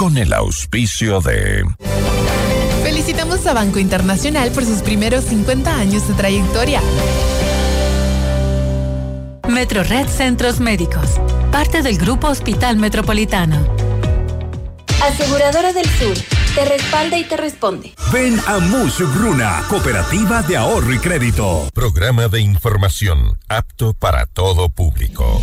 con el auspicio de... Felicitamos a Banco Internacional por sus primeros 50 años de trayectoria. Metro Red Centros Médicos, parte del Grupo Hospital Metropolitano. Aseguradora del Sur, te respalda y te responde. Ven a Bruna, Cooperativa de Ahorro y Crédito. Programa de información apto para todo público.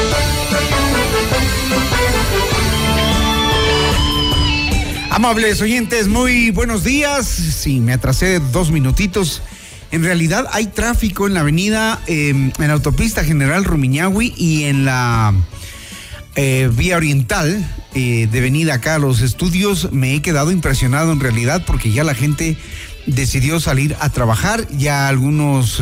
Amables oyentes, muy buenos días. Sí, me atrasé dos minutitos. En realidad hay tráfico en la avenida, em, en la autopista General Rumiñahui y en la eh, vía oriental eh, de venida acá a los estudios. Me he quedado impresionado en realidad porque ya la gente decidió salir a trabajar. Ya algunos...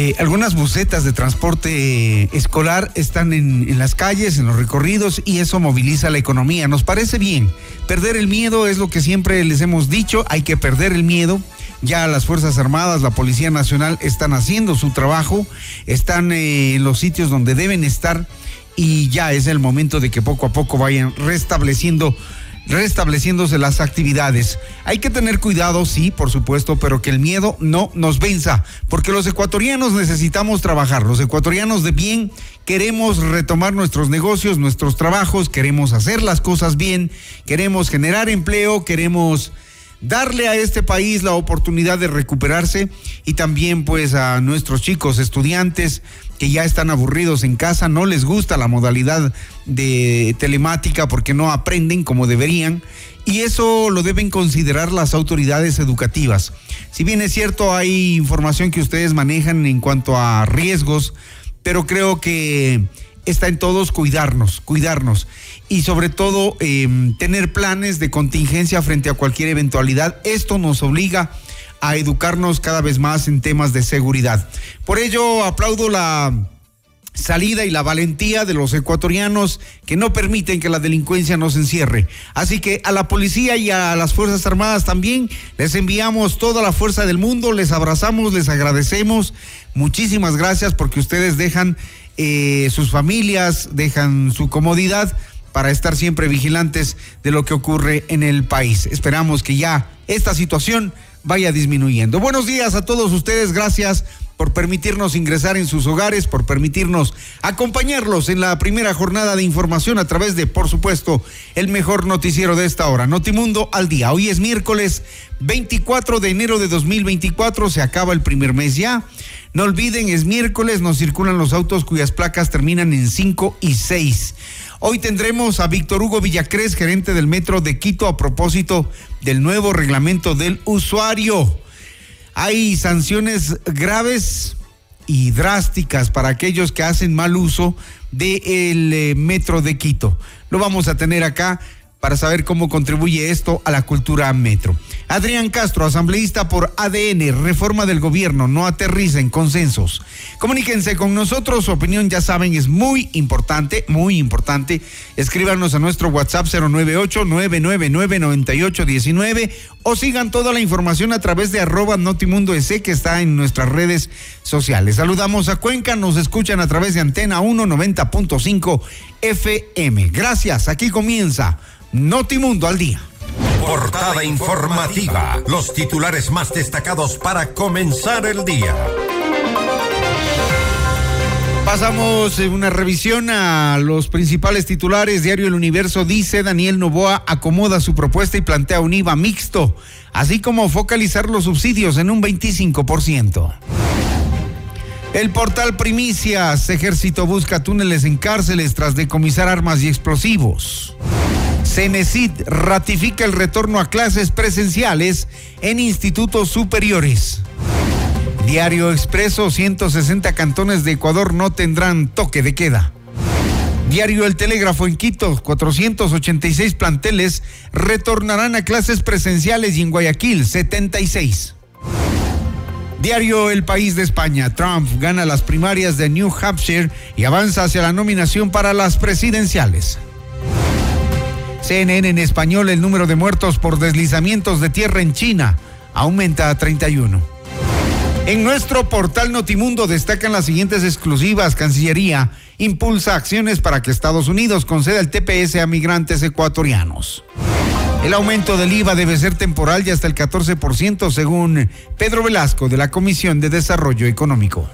Eh, algunas bucetas de transporte eh, escolar están en, las calles, en los recorridos y eso moviliza la economía. Nos parece bien. Perder el miedo es lo que siempre les hemos dicho, hay que perder el miedo. Ya las Fuerzas Armadas, la Policía Nacional están haciendo su trabajo, están eh, en los sitios donde deben estar y ya es el momento de que poco a poco vayan restableciendo restableciéndose las actividades. Hay que tener cuidado, sí, por supuesto, pero que el miedo no nos venza, porque los ecuatorianos necesitamos trabajar, los ecuatorianos de bien queremos retomar nuestros negocios, nuestros trabajos, queremos hacer las cosas bien, queremos generar empleo, queremos darle a este país la oportunidad de recuperarse y también pues a nuestros chicos estudiantes que ya están aburridos en casa, no les gusta la modalidad de telemática porque no aprenden como deberían y eso lo deben considerar las autoridades educativas. Si bien es cierto, hay información que ustedes manejan en cuanto a riesgos, pero creo que está en todos cuidarnos, cuidarnos y sobre todo em, tener planes de contingencia frente a cualquier eventualidad. Esto nos obliga a educarnos cada vez más en temas de seguridad. Por ello, aplaudo la salida y la valentía de los ecuatorianos que no permiten que la delincuencia nos encierre. Así que a la policía y a las Fuerzas Armadas también les enviamos toda la fuerza del mundo, les abrazamos, les agradecemos. Muchísimas gracias porque ustedes dejan eh, sus familias, dejan su comodidad para estar siempre vigilantes de lo que ocurre en el país. Esperamos que ya esta situación vaya disminuyendo. Buenos días a todos ustedes, gracias por permitirnos ingresar en sus hogares, por permitirnos acompañarlos en la primera jornada de información a través de, por supuesto, el mejor noticiero de esta hora, Notimundo al día. Hoy es miércoles 24 de enero de 2024, se acaba el primer mes ya. No olviden, es miércoles, nos circulan los autos cuyas placas terminan en 5 y 6. Hoy tendremos a Víctor Hugo Villacrés, gerente del Metro de Quito, a propósito del nuevo reglamento del usuario. Hay sanciones graves y drásticas para aquellos que hacen mal uso del eh, Metro de Quito. Lo vamos a tener acá para saber cómo contribuye esto a la cultura metro. Adrián Castro, asambleísta por ADN, reforma del gobierno, no aterriza en consensos. Comuníquense con nosotros, su opinión ya saben es muy importante, muy importante. Escríbanos a nuestro WhatsApp 098-999-9819 o sigan toda la información a través de arroba Notimundo que está en nuestras redes sociales. Saludamos a Cuenca, nos escuchan a través de Antena 190.5 FM. Gracias, aquí comienza Notimundo al día. Portada informativa. Los titulares más destacados para comenzar el día. Pasamos una revisión a los principales titulares. Diario El Universo dice Daniel Novoa acomoda su propuesta y plantea un IVA mixto, así como focalizar los subsidios en un 25%. El portal Primicias, Ejército busca túneles en cárceles tras decomisar armas y explosivos. Cenecit ratifica el retorno a clases presenciales en institutos superiores. Diario Expreso, 160 cantones de Ecuador no tendrán toque de queda. Diario El Telégrafo en Quito, 486 planteles retornarán a clases presenciales y en Guayaquil, 76. Diario El País de España, Trump gana las primarias de New Hampshire y avanza hacia la nominación para las presidenciales. CNN en español, el número de muertos por deslizamientos de tierra en China aumenta a 31. En nuestro portal Notimundo destacan las siguientes exclusivas. Cancillería impulsa acciones para que Estados Unidos conceda el TPS a migrantes ecuatorianos. El aumento del IVA debe ser temporal y hasta el 14% según Pedro Velasco de la Comisión de Desarrollo Económico.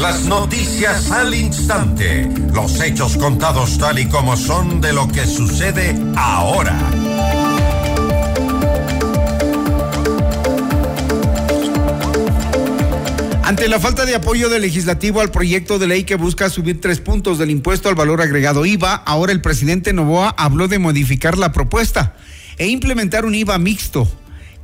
Las noticias al instante, los hechos contados tal y como son de lo que sucede ahora. Ante la falta de apoyo del legislativo al proyecto de ley que busca subir tres puntos del impuesto al valor agregado IVA, ahora el presidente Novoa habló de modificar la propuesta e implementar un IVA mixto.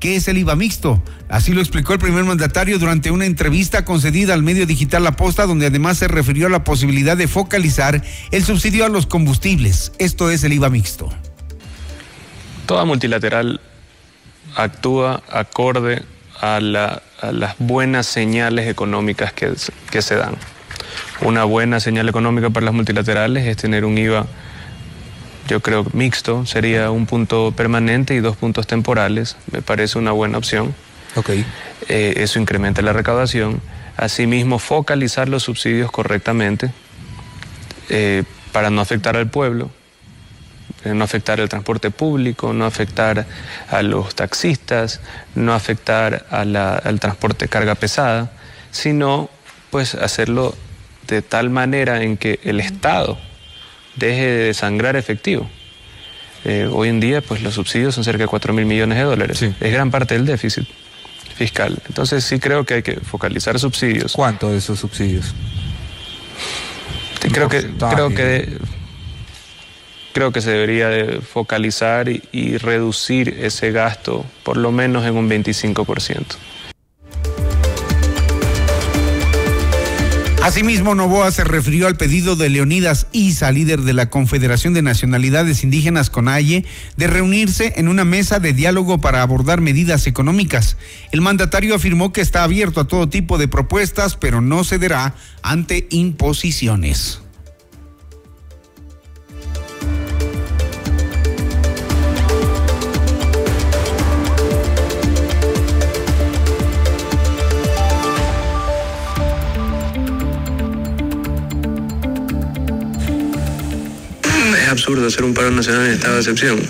¿Qué es el IVA mixto? Así lo explicó el primer mandatario durante una entrevista concedida al medio digital La Posta, donde además se refirió a la posibilidad de focalizar el subsidio a los combustibles. Esto es el IVA mixto. Toda multilateral actúa acorde a, las buenas señales económicas que, que se dan. Una buena señal económica para las multilaterales es tener un IVA yo creo mixto, sería un punto permanente y dos puntos temporales, me parece una buena opción. Okay. Eh, eso incrementa la recaudación. Asimismo, focalizar los subsidios correctamente eh, para no afectar al pueblo, eh, no afectar al transporte público, no afectar a los taxistas, no afectar al transporte carga pesada, sino pues hacerlo de tal manera en que el Estado deje de sangrar efectivo. Eh, hoy en día pues los subsidios son cerca de 4 mil millones de dólares. Es gran parte del déficit fiscal. Entonces sí creo que hay que focalizar subsidios. ¿Cuánto de esos subsidios? Creo que, creo que creo que se debería de focalizar y, reducir ese gasto por lo menos en un 25%. Asimismo, Novoa se refirió al pedido de Leonidas Isa, líder de la Confederación de Nacionalidades Indígenas CONAIE, de reunirse en una mesa de diálogo para abordar medidas económicas. El mandatario afirmó que está abierto a todo tipo de propuestas, pero no cederá ante imposiciones. Absurdo hacer un paro nacional en estado de excepción.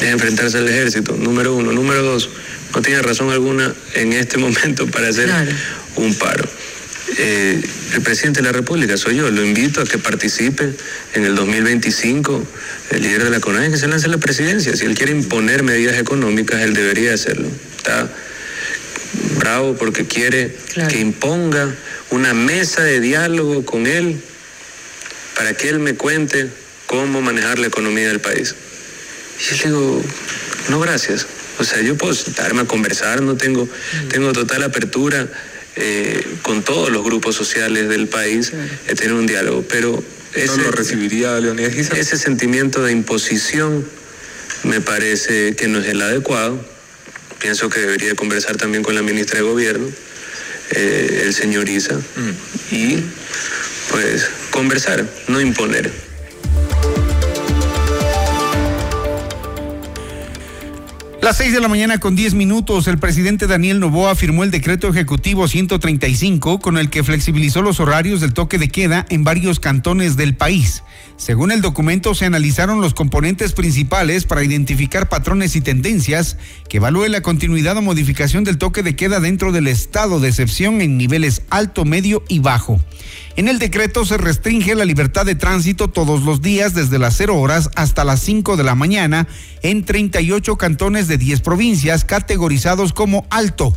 Es enfrentarse al ejército, número uno. Número dos, no tiene razón alguna en este momento para hacer un paro. Eh, el presidente de la República soy yo, lo invito a que participe en el 2025, el líder de la CONAE, que se lance a la presidencia. Si él quiere imponer medidas económicas, él debería hacerlo. Está bravo porque quiere que imponga una mesa de diálogo con él para que él me cuente cómo manejar la economía del país. Y yo digo, no, gracias. O sea, yo puedo sentarme a conversar, no tengo, tengo total apertura eh, con todos los grupos sociales del país, de tener un diálogo, pero ese, ¿No lo recibiría Leonidas Ese sentimiento de imposición me parece que no es el adecuado. Pienso que debería conversar también con la ministra de Gobierno, eh, el señor Isa, mm. y pues conversar, no imponer. Las seis de la mañana con diez minutos, el presidente Daniel Novoa firmó el decreto ejecutivo 135 con el que flexibilizó los horarios del toque de queda en varios cantones del país. Según el documento, se analizaron los componentes principales para identificar patrones y tendencias que evalúe la continuidad o modificación del toque de queda dentro del estado de excepción en niveles alto, medio y bajo. En el decreto se restringe la libertad de tránsito todos los días desde las 0 horas hasta las 5 de la mañana en 38 cantones de 10 provincias categorizados como alto.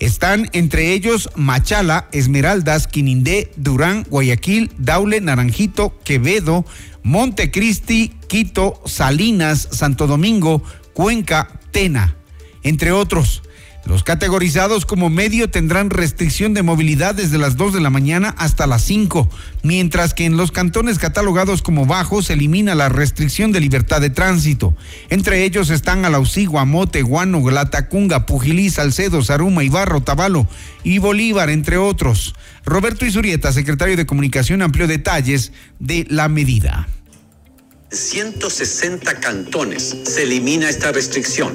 Están entre ellos Machala, Esmeraldas, Quinindé, Durán, Guayaquil, Daule, Naranjito, Quevedo, Montecristi, Quito, Salinas, Santo Domingo, Cuenca, Tena, entre otros. Los categorizados como medio tendrán restricción de movilidad desde las 2 de la mañana hasta las 5, mientras que en los cantones catalogados como bajos se elimina la restricción de libertad de tránsito. Entre ellos están Alausí, Guamote, Guano, Glatacunga, Pujilí, Salcedo, Zaruma, Ibarro, Tabalo y Bolívar, entre otros. Roberto Isurieta, secretario de Comunicación, amplió detalles de la medida. 160 cantones se elimina esta restricción.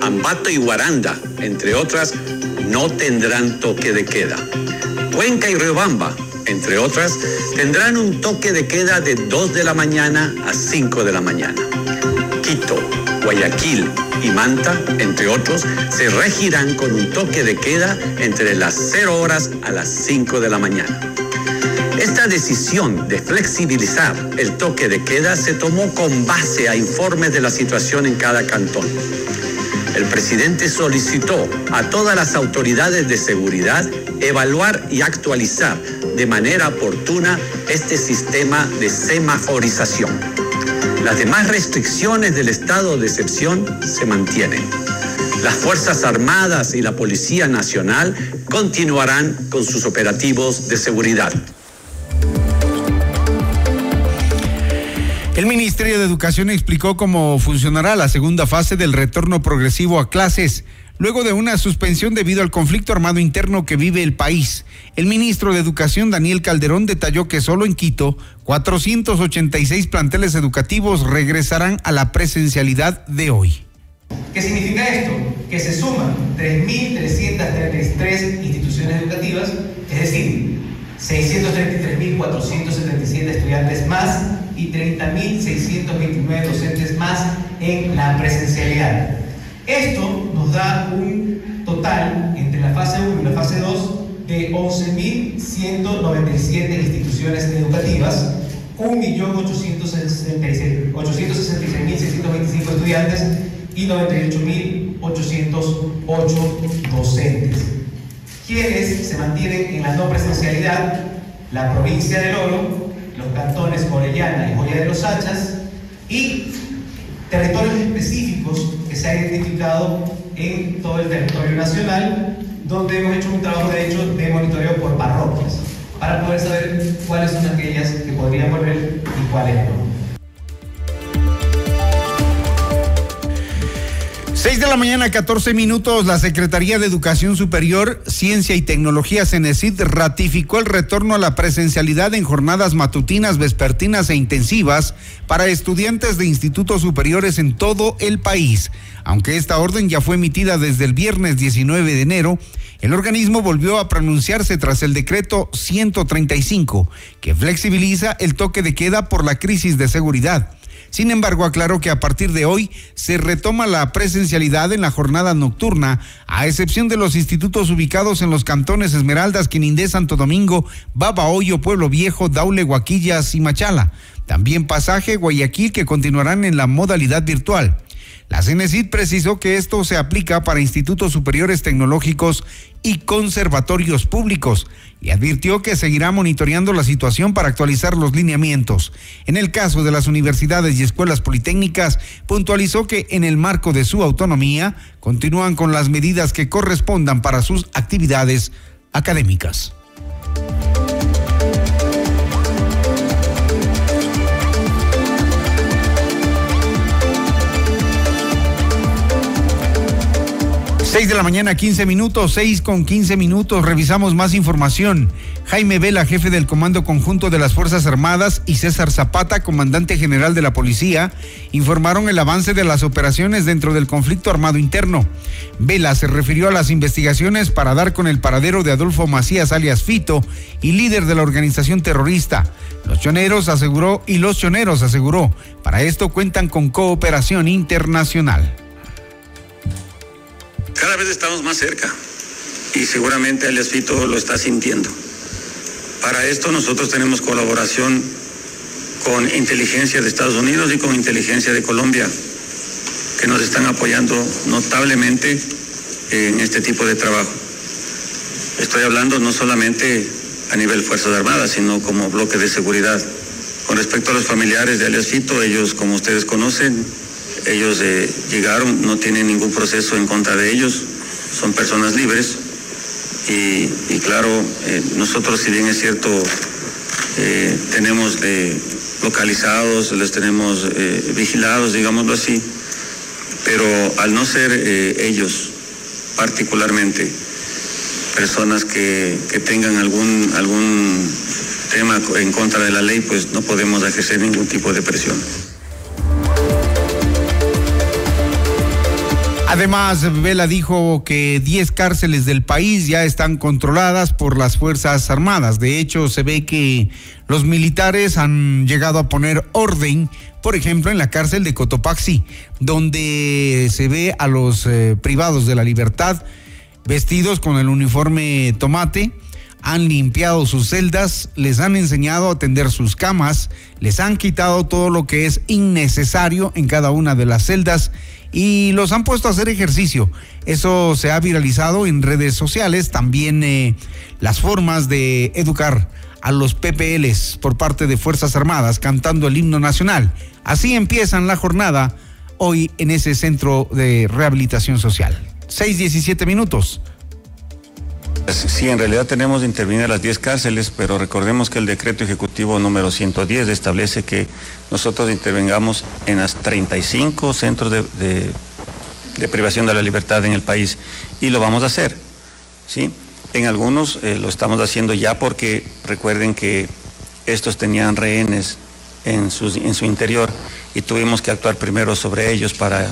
Ambato y Guaranda, entre otras, no tendrán toque de queda. Cuenca y Riobamba, entre otras, tendrán un toque de queda de 2 de la mañana a 5 de la mañana. Quito, Guayaquil y Manta, entre otros, se regirán con un toque de queda entre las 0 horas a las 5 de la mañana. Esta decisión de flexibilizar el toque de queda se tomó con base a informes de la situación en cada cantón. El presidente solicitó a todas las autoridades de seguridad evaluar y actualizar de manera oportuna este sistema de semaforización. Las demás restricciones del estado de excepción se mantienen. Las Fuerzas Armadas y la Policía Nacional continuarán con sus operativos de seguridad. El Ministerio de Educación explicó cómo funcionará la segunda fase del retorno progresivo a clases, luego de una suspensión debido al conflicto armado interno que vive el país. El ministro de Educación, Daniel Calderón, detalló que solo en Quito, 486 planteles educativos regresarán a la presencialidad de hoy. ¿Qué significa esto? Que se suman 3.333 instituciones educativas, es decir, 633.477 estudiantes más y 30.629 docentes más en la presencialidad. Esto nos da un total entre la fase 1 y la fase 2 de 11.197 instituciones educativas, 1.866.625 estudiantes y 98.808 docentes. Quienes se mantienen en la no presencialidad, la provincia del Oro, los cantones Orellana y Joya de los Hachas y territorios específicos que se han identificado en todo el territorio nacional, donde hemos hecho un trabajo de hecho de monitoreo por parroquias, para poder saber cuáles son aquellas que podrían volver y cuáles no. 6 de la mañana, 14 minutos, la Secretaría de Educación Superior, Ciencia y Tecnología, CENESID, ratificó el retorno a la presencialidad en jornadas matutinas, vespertinas e intensivas para estudiantes de institutos superiores en todo el país. Aunque esta orden ya fue emitida desde el viernes 19 de enero, el organismo volvió a pronunciarse tras el decreto 135, que flexibiliza el toque de queda por la crisis de seguridad. Sin embargo, aclaró que a partir de hoy se retoma la presencialidad en la jornada nocturna, a excepción de los institutos ubicados en los cantones Esmeraldas, Quinindé, Santo Domingo, Babahoyo, Pueblo Viejo, Daule, Guaquillas y Machala. También Pasaje, Guayaquil, que continuarán en la modalidad virtual. La CENESID precisó que esto se aplica para institutos superiores tecnológicos y conservatorios públicos y advirtió que seguirá monitoreando la situación para actualizar los lineamientos. En el caso de las universidades y escuelas politécnicas, puntualizó que en el marco de su autonomía continúan con las medidas que correspondan para sus actividades académicas. 6 de la mañana, 15 minutos, 6 con 15 minutos. Revisamos más información. Jaime Vela, jefe del Comando Conjunto de las Fuerzas Armadas, y César Zapata, comandante general de la Policía, informaron el avance de las operaciones dentro del conflicto armado interno. Vela se refirió a las investigaciones para dar con el paradero de Adolfo Macías, alias Fito, y líder de la organización terrorista. Los choneros aseguró y los choneros aseguró, para esto cuentan con cooperación internacional. Cada vez estamos más cerca y seguramente el Fito lo está sintiendo. Para esto nosotros tenemos colaboración con inteligencia de Estados Unidos y con inteligencia de Colombia, que nos están apoyando notablemente en este tipo de trabajo. Estoy hablando no solamente a nivel Fuerzas Armadas, sino como bloque de seguridad. Con respecto a los familiares de alias Fito, ellos, como ustedes conocen, ellos eh, llegaron, no tienen ningún proceso en contra de ellos. son personas libres y, claro, eh, nosotros si bien es cierto, eh, tenemos localizados, les tenemos vigilados, digámoslo así, pero al no ser ellos particularmente personas que, que tengan algún, algún tema en contra de la ley, pues no podemos ejercer ningún tipo de presión. Además, Vela dijo que 10 cárceles del país ya están controladas por las Fuerzas Armadas. De hecho, se ve que los militares han llegado a poner orden, por ejemplo, en la cárcel de Cotopaxi, donde se ve a los eh, privados de la libertad vestidos con el uniforme tomate, han limpiado sus celdas, les han enseñado a atender sus camas, les han quitado todo lo que es innecesario en cada una de las celdas y los han puesto a hacer ejercicio. Eso se ha viralizado en redes sociales, también eh, las formas de educar a los PPLs por parte de Fuerzas Armadas cantando el himno nacional. Así empiezan la jornada hoy en ese centro de rehabilitación social. 6.17 minutos. Sí, en realidad tenemos de intervenir a las 10 cárceles, pero recordemos que el decreto ejecutivo número 110 establece que nosotros intervengamos en las 35 centros de, privación de la libertad en el país y lo vamos a hacer. ¿sí? En algunos eh, lo estamos haciendo ya porque recuerden que estos tenían rehenes en, en su interior y tuvimos que actuar primero sobre ellos para,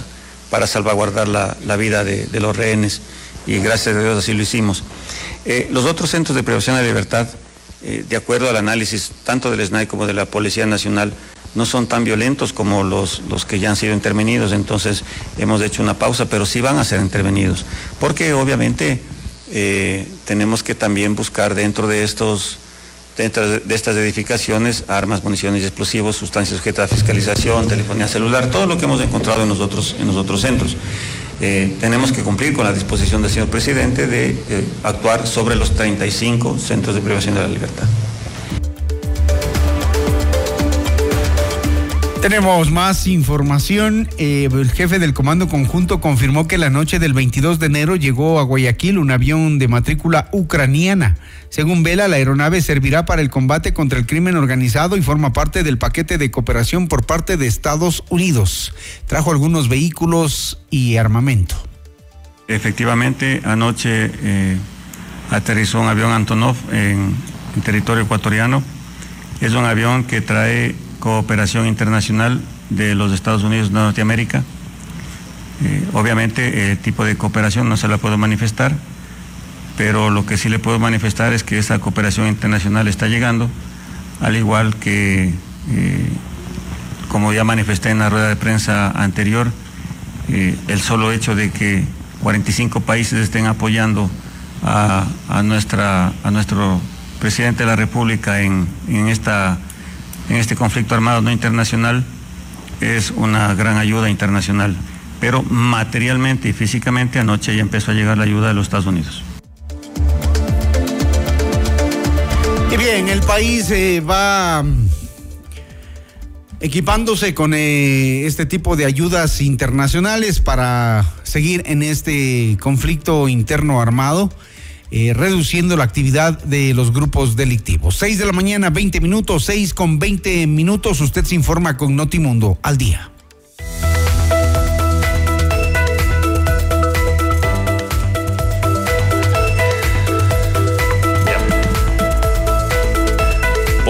para salvaguardar la, vida de, de los rehenes y gracias a Dios así lo hicimos. Eh, los otros centros de privación de libertad, eh, de acuerdo al análisis tanto del SNAI como de la Policía Nacional, no son tan violentos como los, los que ya han sido intervenidos, entonces hemos hecho una pausa, pero sí van a ser intervenidos, porque obviamente eh, tenemos que también buscar dentro de estos dentro de estas edificaciones armas, municiones y explosivos, sustancias sujetas a fiscalización, telefonía celular, todo lo que hemos encontrado en en los otros centros. Eh, tenemos que cumplir con la disposición del señor presidente de eh, actuar sobre los 35 centros de privación de la libertad. Tenemos más información. Eh, el jefe del Comando Conjunto confirmó que la noche del 22 de enero llegó a Guayaquil un avión de matrícula ucraniana. Según Vela, la aeronave servirá para el combate contra el crimen organizado y forma parte del paquete de cooperación por parte de Estados Unidos. Trajo algunos vehículos y armamento. Efectivamente, anoche eh, aterrizó un avión Antonov en, en territorio ecuatoriano. Es un avión que trae cooperación internacional de los Estados Unidos de Norteamérica. Eh, obviamente el tipo de cooperación no se la puedo manifestar, pero lo que sí le puedo manifestar es que esa cooperación internacional está llegando, al igual que, eh, como ya manifesté en la rueda de prensa anterior, eh, el solo hecho de que 45 países estén apoyando a, nuestra, a nuestro presidente de la República en, en esta en este conflicto armado no internacional es una gran ayuda internacional. Pero materialmente y físicamente anoche ya empezó a llegar la ayuda de los Estados Unidos. Y bien, el país eh, va mm, equipándose con eh, este tipo de ayudas internacionales para seguir en este conflicto interno armado. Eh, reduciendo la actividad de los grupos delictivos. 6 de la mañana, 20 minutos, 6 con 20 minutos. Usted se informa con Notimundo al día.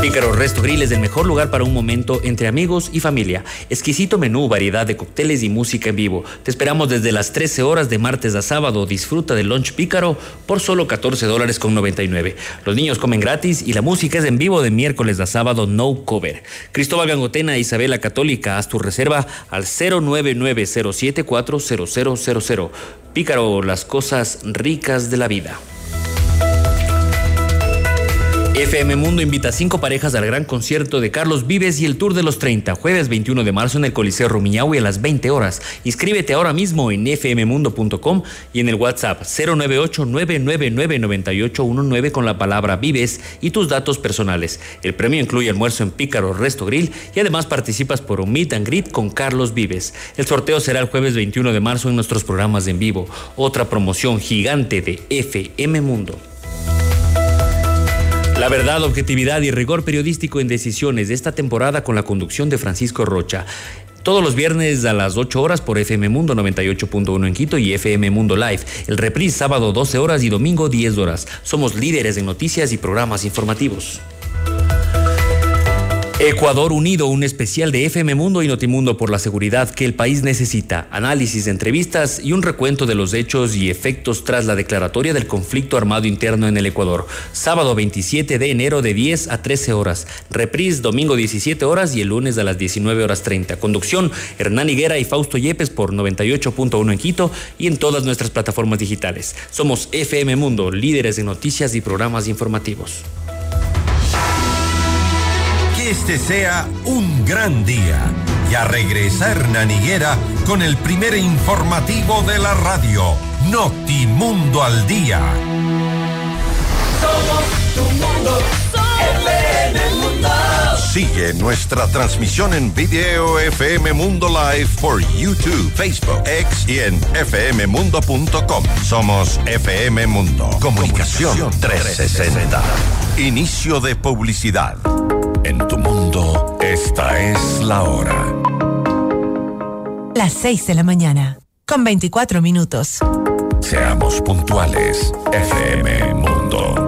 Pícaro Resto Grill es el mejor lugar para un momento entre amigos y familia. Exquisito menú, variedad de cócteles y música en vivo. Te esperamos desde las 13 horas de martes a sábado. Disfruta del lunch Pícaro por solo 14 dólares con 99. Los niños comen gratis y la música es en vivo de miércoles a sábado no cover. Cristóbal Gangotena, Isabela Católica, haz tu reserva al 0990740000. Pícaro, las cosas ricas de la vida. FM Mundo invita a cinco parejas al gran concierto de Carlos Vives y el Tour de los 30, jueves 21 de marzo en el Coliseo Rumiñahui a las 20 horas. Inscríbete ahora mismo en fmmundo.com y en el WhatsApp 098-999-9819 con la palabra Vives y tus datos personales. El premio incluye almuerzo en Pícaro Resto Grill y además participas por un meet and greet con Carlos Vives. El sorteo será el jueves 21 de marzo en nuestros programas en vivo. Otra promoción gigante de FM Mundo. La verdad, objetividad y rigor periodístico en decisiones de esta temporada con la conducción de Francisco Rocha. Todos los viernes a las 8 horas por FM Mundo 98.1 en Quito y FM Mundo Live. El reprise sábado 12 horas y domingo 10 horas. Somos líderes en noticias y programas informativos. Ecuador Unido, un especial de FM Mundo y Notimundo por la seguridad que el país necesita, análisis, entrevistas y un recuento de los hechos y efectos tras la declaratoria del conflicto armado interno en el Ecuador. Sábado 27 de enero de 10 a 13 horas, reprise domingo 17 horas y el lunes a las 19 horas 30. Conducción Hernán Higuera y Fausto Yepes por 98.1 en Quito y en todas nuestras plataformas digitales. Somos FM Mundo, líderes de noticias y programas informativos este sea un gran día. Y a regresar Naniguera con el primer informativo de la radio, Notimundo al Día. Somos tu mundo, FM Mundo. Sigue nuestra transmisión en video FM Mundo Live por YouTube, Facebook, X y en fmmundo.com. Somos FM Mundo. Comunicación 360. Inicio de publicidad. En tu mundo, esta es la hora. Las 6 de la mañana, con 24 minutos. Seamos puntuales, FM Mundo.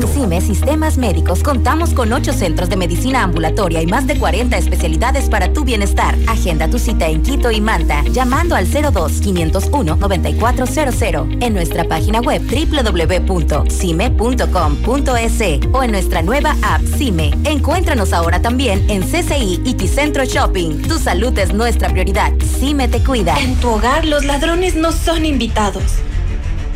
En CIME Sistemas Médicos contamos con ocho centros de medicina ambulatoria y más de 40 especialidades para tu bienestar. Agenda tu cita en Quito y Manta llamando al 02 501 9400 en nuestra página web www.cime.com.es o en nuestra nueva app CIME. Encuéntranos ahora también en CCI y Ticentro Shopping. Tu salud es nuestra prioridad. CIME te cuida. En tu hogar los ladrones no son invitados.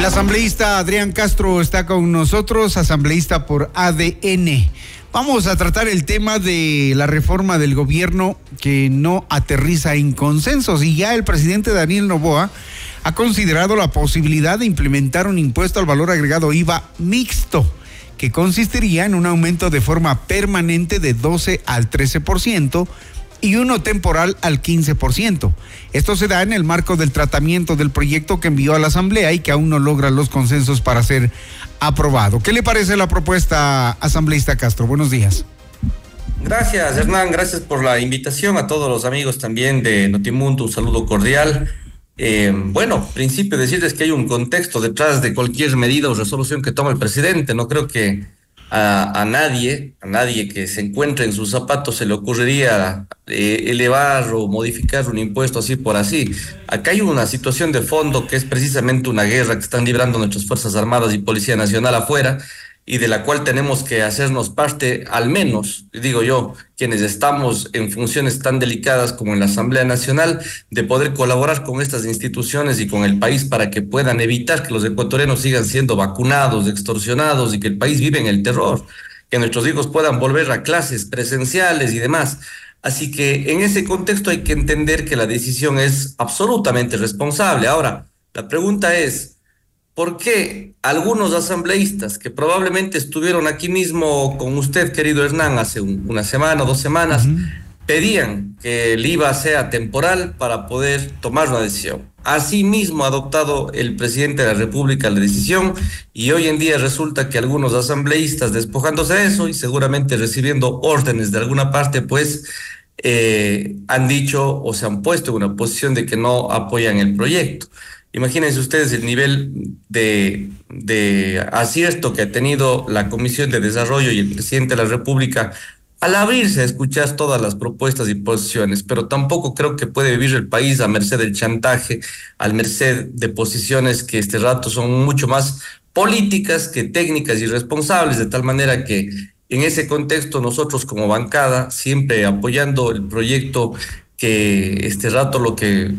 El asambleísta Adrián Castro está con nosotros, asambleísta por ADN. Vamos a tratar el tema de la reforma del gobierno que no aterriza en consensos y ya el presidente Daniel Novoa ha considerado la posibilidad de implementar un impuesto al valor agregado IVA mixto que consistiría en un aumento de forma permanente de 12 al 13% y uno temporal al 15%. Esto se da en el marco del tratamiento del proyecto que envió a la Asamblea y que aún no logra los consensos para ser aprobado. ¿Qué le parece la propuesta, asambleísta Castro? Buenos días. Gracias, Hernán. Gracias por la invitación a todos los amigos también de Notimundo. Un saludo cordial. Eh, bueno, principio decirles que hay un contexto detrás de cualquier medida o resolución que toma el presidente. No creo que a, nadie, a nadie que se encuentre en sus zapatos se le ocurriría eh, elevar o modificar un impuesto así por así. Acá hay una situación de fondo que es precisamente una guerra que están librando nuestras Fuerzas Armadas y Policía Nacional afuera y de la cual tenemos que hacernos parte, al menos, digo yo, quienes estamos en funciones tan delicadas como en la Asamblea Nacional, de poder colaborar con estas instituciones y con el país para que puedan evitar que los ecuatorianos sigan siendo vacunados, extorsionados y que el país vive en el terror, que nuestros hijos puedan volver a clases presenciales y demás. Así que en ese contexto hay que entender que la decisión es absolutamente responsable. Ahora, la pregunta es, ¿Por qué algunos asambleístas que probablemente estuvieron aquí mismo con usted, querido Hernán, hace una semana o dos semanas, pedían que el IVA sea temporal para poder tomar una decisión? Asimismo ha adoptado el presidente de la República la decisión y hoy en día resulta que algunos asambleístas despojándose de eso y seguramente recibiendo órdenes de alguna parte, pues eh, han dicho o se han puesto en una posición de que no apoyan el proyecto. Imagínense ustedes el nivel de, acierto que ha tenido la Comisión de Desarrollo y el presidente de la República al abrirse a escuchar todas las propuestas y posiciones, pero tampoco creo que puede vivir el país a merced del chantaje, al merced de posiciones que este rato son mucho más políticas que técnicas y responsables, de tal manera que en ese contexto nosotros como bancada, siempre apoyando el proyecto que este rato lo que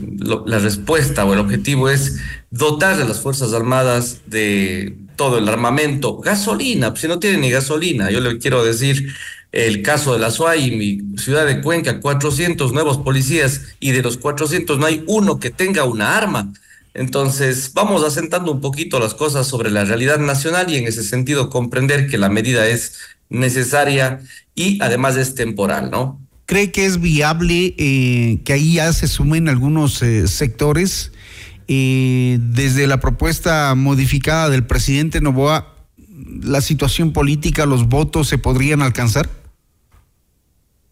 la respuesta o el objetivo es dotar a las Fuerzas Armadas de todo el armamento, gasolina, pues, si no tienen ni gasolina, yo le quiero decir el caso de la SUAY, mi ciudad de Cuenca, 400 nuevos policías y de los 400 no hay uno que tenga una arma. Entonces, vamos asentando un poquito las cosas sobre la realidad nacional y en ese sentido comprender que la medida es necesaria y además es temporal, ¿no? ¿Cree que es viable eh, que ahí ya se sumen algunos eh, sectores? Eh, desde la propuesta modificada del presidente Novoa, ¿la situación política, los votos se podrían alcanzar?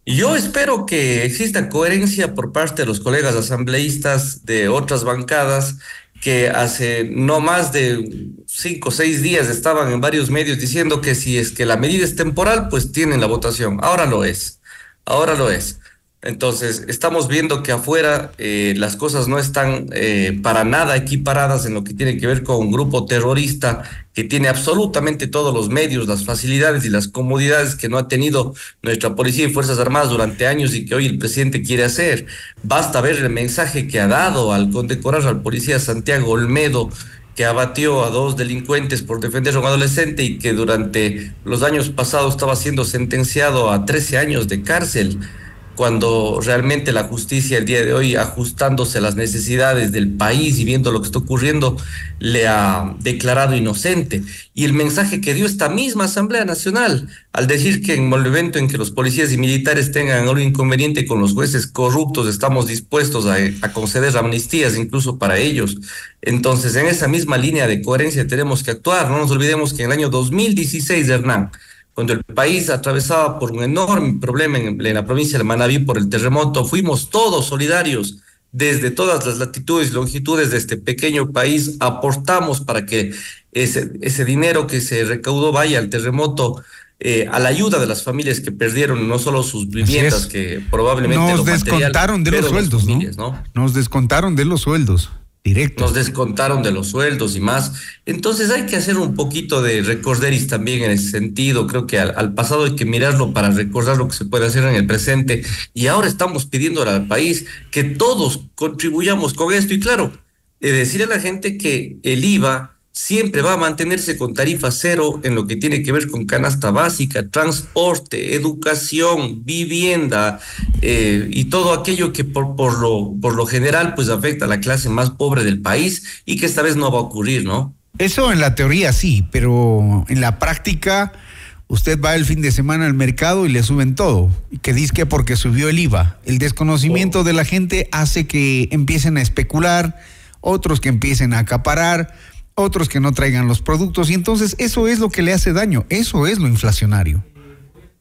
Yo espero que exista coherencia por parte de los colegas asambleístas de otras bancadas que hace no más de cinco o seis días estaban en varios medios diciendo que si es que la medida es temporal, pues tienen la votación. Ahora lo es ahora lo es. Entonces, estamos viendo que afuera eh, las cosas no están eh, para nada equiparadas en lo que tiene que ver con un grupo terrorista que tiene absolutamente todos los medios, las facilidades y las comodidades que no ha tenido nuestra policía y Fuerzas Armadas durante años y que hoy el presidente quiere hacer. Basta ver el mensaje que ha dado al condecorar al policía Santiago Olmedo que abatió a dos delincuentes por defender a un adolescente y que durante los años pasados estaba siendo sentenciado a 13 años de cárcel. Cuando realmente la justicia el día de hoy, ajustándose a las necesidades del país y viendo lo que está ocurriendo, le ha declarado inocente. Y el mensaje que dio esta misma Asamblea Nacional, al decir que en el evento en que los policías y militares tengan algún inconveniente con los jueces corruptos, estamos dispuestos a, a conceder amnistías incluso para ellos. Entonces, en esa misma línea de coherencia tenemos que actuar. No nos olvidemos que en el año 2016, Hernán, cuando el país atravesaba por un enorme problema en, la provincia de Manabí por el terremoto, fuimos todos solidarios desde todas las latitudes y longitudes de este pequeño país, aportamos para que ese, ese dinero que se recaudó vaya al terremoto. Eh, a la ayuda de las familias que perdieron no solo sus viviendas, que probablemente... Nos descontaron de los sueldos, ¿no? Nos descontaron de los sueldos. Nos descontaron de los sueldos y más. Entonces hay que hacer un poquito de recorderis también en ese sentido. Creo que al, pasado hay que mirarlo para recordar lo que se puede hacer en el presente. Y ahora estamos pidiendo al país que todos contribuyamos con esto. Y claro, decir a la gente que el IVA siempre va a mantenerse con tarifa cero en lo que tiene que ver con canasta básica, transporte, educación, vivienda eh, y todo aquello que por, por, lo, por lo general pues afecta a la clase más pobre del país y que esta vez no va a ocurrir, ¿no? Eso en la teoría sí, pero en la práctica usted va el fin de semana al mercado y le suben todo. Y que dice que porque subió el IVA. El desconocimiento oh. de la gente hace que empiecen a especular, otros que empiecen a acaparar otros que no traigan los productos y entonces eso es lo que le hace daño, eso es lo inflacionario.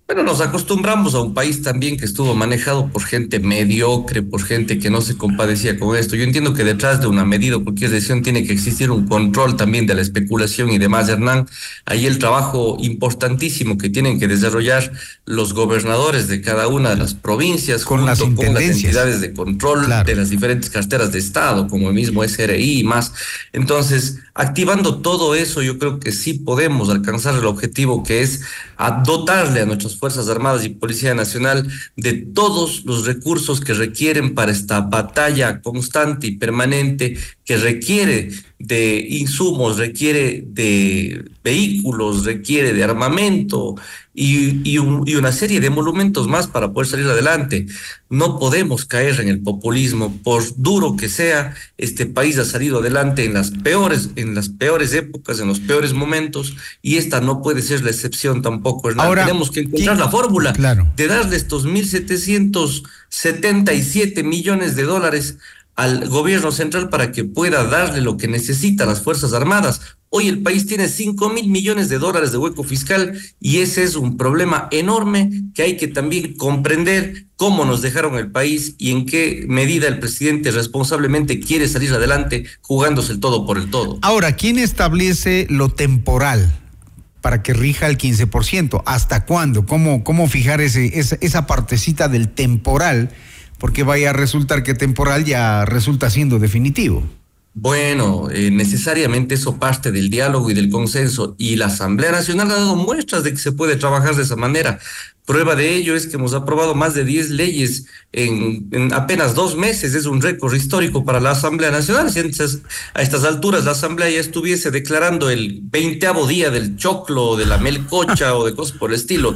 Bueno, nos acostumbramos a un país también que estuvo manejado por gente mediocre, por gente que no se compadecía con esto. Yo entiendo que detrás de una medida o cualquier decisión tiene que existir un control también de la especulación y demás, Hernán. Ahí el trabajo importantísimo que tienen que desarrollar los gobernadores de cada una de las provincias con, las, con las entidades de control de las diferentes carteras de Estado, como el mismo SRI y más. Entonces, activando todo eso, yo creo que sí podemos alcanzar el objetivo que es dotarle a nuestros Fuerzas Armadas y Policía Nacional de todos los recursos que requieren para esta batalla constante y permanente que requiere de insumos, requiere de vehículos, requiere de armamento y, y, una serie de monumentos más para poder salir adelante. No podemos caer en el populismo, por duro que sea, este país ha salido adelante en las peores, en las peores épocas, en los peores momentos, y esta no puede ser la excepción tampoco. Ahora tenemos que encontrar la fórmula de darle estos 1.777 millones de dólares al gobierno central para que pueda darle lo que necesita a las Fuerzas Armadas. Hoy el país tiene 5 mil millones de dólares de hueco fiscal y ese es un problema enorme que hay que también comprender cómo nos dejaron el país y en qué medida el presidente responsablemente quiere salir adelante jugándose el todo por el todo. Ahora, ¿quién establece lo temporal? para que rija el 15%. ¿Hasta cuándo? ¿Cómo, cómo fijar ese, esa, esa partecita del temporal porque vaya a resultar que temporal ya resulta siendo definitivo. Bueno, eh, necesariamente eso parte del diálogo y del consenso y la Asamblea Nacional ha dado muestras de que se puede trabajar de esa manera. Prueba de ello es que hemos aprobado más de 10 leyes en, apenas dos meses. Es un récord histórico para la Asamblea Nacional. Si a estas alturas la Asamblea ya estuviese declarando el veinteavo día del choclo, de la melcocha o de cosas por el estilo,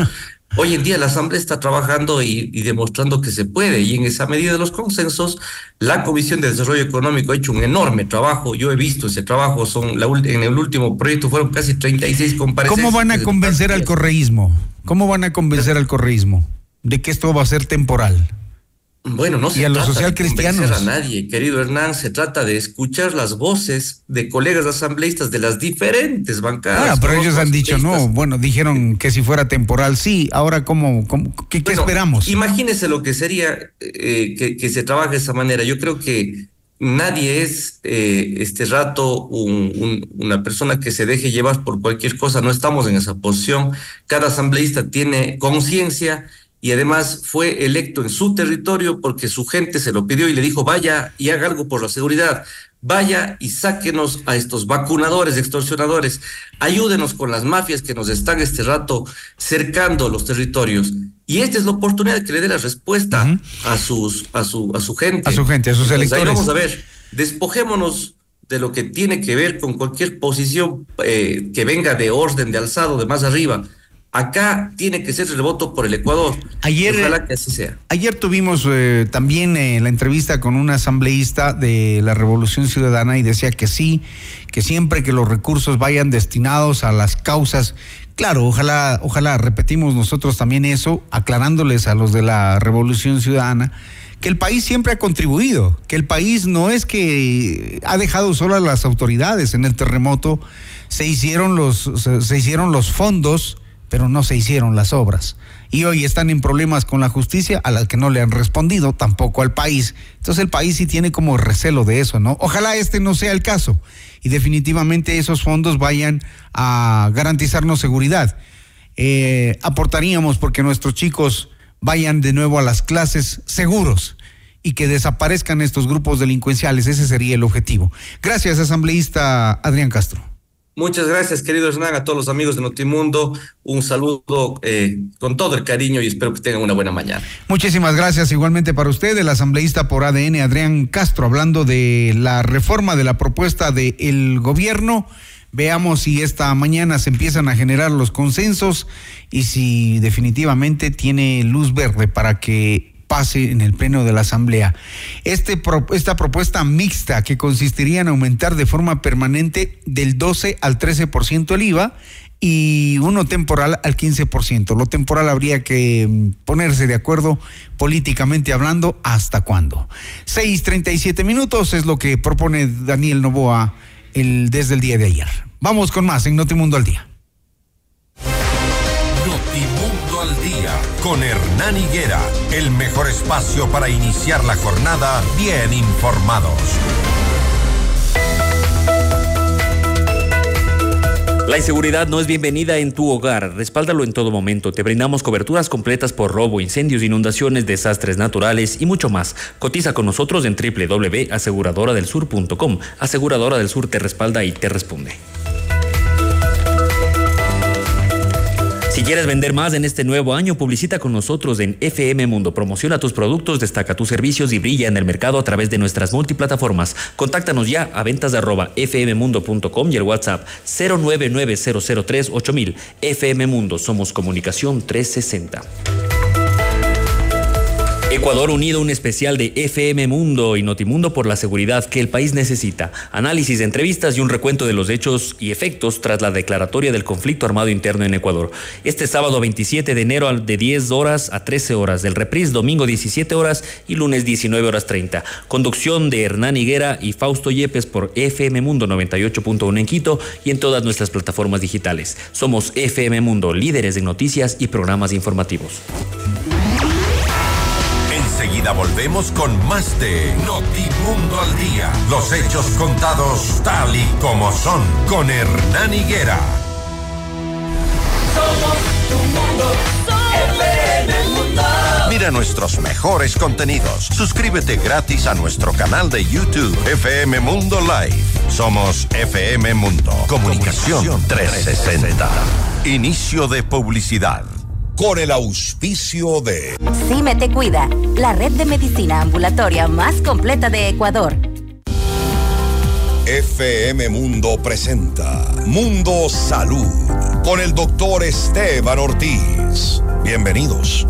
Hoy en día la Asamblea está trabajando y, demostrando que se puede y en esa medida de los consensos, la Comisión de Desarrollo Económico ha hecho un enorme trabajo. Yo he visto ese trabajo, son la, en el último proyecto fueron casi 36 comparecencias. ¿Cómo van a convencer al correísmo? ¿Cómo van a convencer al correísmo de que esto va a ser temporal? Bueno, no se trata social de a nadie, querido Hernán, se trata de escuchar las voces de colegas asambleístas de las diferentes bancadas. Ah, pero ellos han dicho no, bueno, dijeron que si fuera temporal sí, ahora cómo, qué, esperamos? Imagínese lo que sería eh, que, se trabaje de esa manera. Yo creo que nadie es eh, este rato una persona que se deje llevar por cualquier cosa, no estamos en esa posición. Cada asambleísta tiene conciencia y además fue electo en su territorio porque su gente se lo pidió y le dijo, vaya y haga algo por la seguridad, vaya y sáquenos a estos vacunadores, extorsionadores, ayúdenos con las mafias que nos están este rato cercando los territorios. Y esta es la oportunidad que le dé la respuesta a, sus, a, su, a su gente. A su gente, a sus electores. vamos a ver, despojémonos de lo que tiene que ver con cualquier posición eh, que venga de orden, de alzado, de más arriba Acá tiene que ser el voto por el Ecuador. Ayer, ojalá que así sea. Ayer tuvimos eh, también eh, la entrevista con un asambleísta de la Revolución Ciudadana y decía que sí, que siempre que los recursos vayan destinados a las causas Claro, ojalá, ojalá repetimos nosotros también eso, aclarándoles a los de la Revolución Ciudadana que el país siempre ha contribuido, que el país no es que ha dejado solo a las autoridades en el terremoto, se hicieron los, se hicieron los fondos pero no se hicieron las obras. Y hoy están en problemas con la justicia a las que no le han respondido, tampoco al país. Entonces el país sí tiene como recelo de eso, ¿no? Ojalá este no sea el caso y definitivamente esos fondos vayan a garantizarnos seguridad. Eh, aportaríamos porque nuestros chicos vayan de nuevo a las clases seguros y que desaparezcan estos grupos delincuenciales. Ese sería el objetivo. Gracias, asambleísta Adrián Castro. Muchas gracias, querido Hernán, a todos los amigos de Notimundo. Un saludo eh, con todo el cariño y espero que tengan una buena mañana. Muchísimas gracias igualmente para usted, el asambleísta por ADN, Adrián Castro, hablando de la reforma de la propuesta del gobierno. Veamos si esta mañana se empiezan a generar los consensos y si definitivamente tiene luz verde para que pase en el pleno de la Asamblea. Este, esta propuesta mixta que consistiría en aumentar de forma permanente del 12 al 13% el IVA y uno temporal al 15%. Lo temporal habría que mm, ponerse de acuerdo políticamente hablando hasta cuándo. 6.37 minutos es lo que propone Daniel Novoa el, desde el día de ayer. Vamos con más en Notimundo al Día. Con Hernán Higuera, el mejor espacio para iniciar la jornada bien informados. La inseguridad no es bienvenida en tu hogar. Respáldalo en todo momento. Te brindamos coberturas completas por robo, incendios, inundaciones, desastres naturales y mucho más. Cotiza con nosotros en www.aseguradoradelsur.com. Aseguradora del Sur te respalda y te responde. Si quieres vender más en este nuevo año, publicita con nosotros en FM Mundo. Promociona tus productos, destaca tus servicios y brilla en el mercado a través de nuestras multiplataformas. Contáctanos ya a ventas y el WhatsApp 0990038.000. FM Mundo, somos comunicación 360. Ecuador Unido, un especial de FM Mundo y Notimundo por la seguridad que el país necesita. Análisis, entrevistas y un recuento de los hechos y efectos tras la declaratoria del conflicto armado interno en Ecuador. Este sábado 27 de enero de 10 horas a 13 horas, del reprise domingo 17 horas y lunes 19 horas 30. Conducción de Hernán Higuera y Fausto Yepes por FM Mundo 98.1 en Quito y en todas nuestras plataformas digitales. Somos FM Mundo, líderes en noticias y programas informativos. Enseguida volvemos con más de Notimundo al Día. Los hechos contados tal y como son con Hernán Higuera. Somos tu mundo, mundo. Mira nuestros mejores contenidos. Suscríbete gratis a nuestro canal de YouTube FM Mundo Live. Somos FM Mundo. Comunicación 360. Inicio de publicidad con el auspicio de Cime Te Cuida, la red de medicina ambulatoria más completa de Ecuador. FM Mundo presenta Mundo Salud con el doctor Esteban Ortiz. Bienvenidos.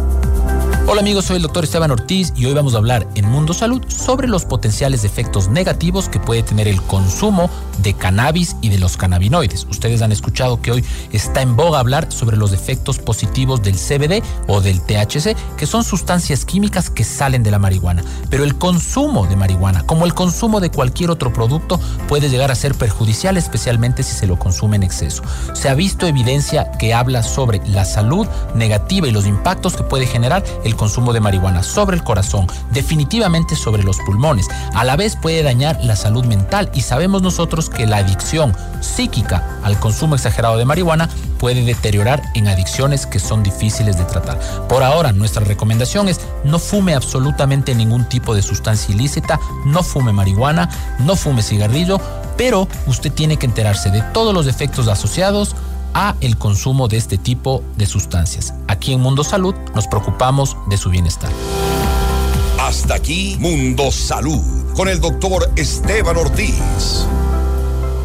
Hola amigos, soy el doctor Esteban Ortiz y hoy vamos a hablar en Mundo Salud sobre los potenciales efectos negativos que puede tener el consumo de cannabis y de los cannabinoides. Ustedes han escuchado que hoy está en boga hablar sobre los efectos positivos del CBD o del THC, que son sustancias químicas que salen de la marihuana. Pero el consumo de marihuana, como el consumo de cualquier otro producto, puede llegar a ser perjudicial, especialmente si se lo consume en exceso. Se ha visto evidencia que habla sobre la salud negativa y los impactos que puede generar el consumo de marihuana sobre el corazón, definitivamente sobre los pulmones. A la vez puede dañar la salud mental y sabemos nosotros que la adicción psíquica al consumo exagerado de marihuana puede deteriorar en adicciones que son difíciles de tratar. Por ahora, nuestra recomendación es no fume absolutamente ningún tipo de sustancia ilícita, no fume marihuana, no fume cigarrillo, pero usted tiene que enterarse de todos los efectos asociados, a el consumo de este tipo de sustancias. Aquí en Mundo Salud nos preocupamos de su bienestar. Hasta aquí Mundo Salud con el doctor Esteban Ortiz.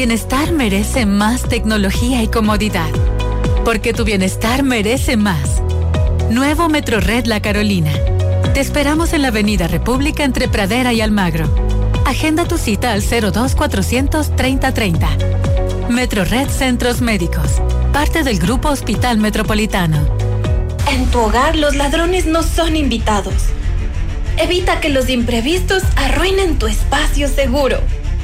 Bienestar merece más tecnología y comodidad. Porque tu bienestar merece más. Nuevo Metro Red La Carolina. Te esperamos en la Avenida República entre Pradera y Almagro. Agenda tu cita al 02 400 3030. Metro Red Centros Médicos. Parte del Grupo Hospital Metropolitano. En tu hogar los ladrones no son invitados. Evita que los imprevistos arruinen tu espacio seguro.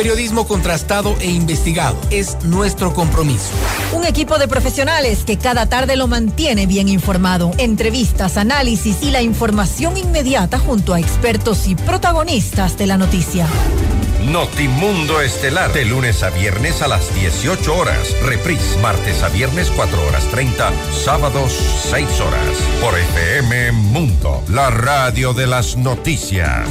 Periodismo contrastado e investigado es nuestro compromiso. Un equipo de profesionales que cada tarde lo mantiene bien informado. Entrevistas, análisis y la información inmediata junto a expertos y protagonistas de la noticia. Notimundo Estelar, de lunes a viernes a las 18 horas. Reprise, martes a viernes 4 horas 30, sábados 6 horas. Por FM Mundo, la radio de las noticias.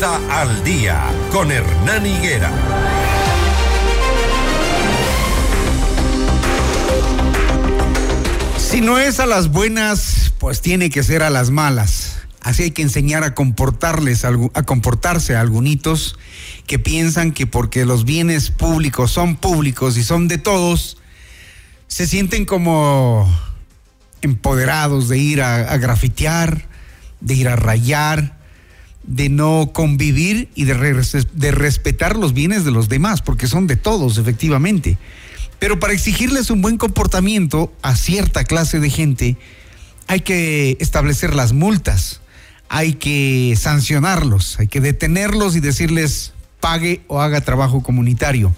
Al Día. Con Hernán Higuera. Si no es a las buenas, pues tiene que ser a las malas. Así hay que enseñar a comportarles, a comportarse a algunitos que piensan que porque los bienes públicos son públicos y son de todos, se sienten como empoderados de ir a grafitear, de ir a rayar, de no convivir y de, de respetar los bienes de los demás, porque son de todos, efectivamente. Pero para exigirles un buen comportamiento a cierta clase de gente, hay que establecer las multas, hay que sancionarlos, hay que detenerlos y decirles pague o haga trabajo comunitario.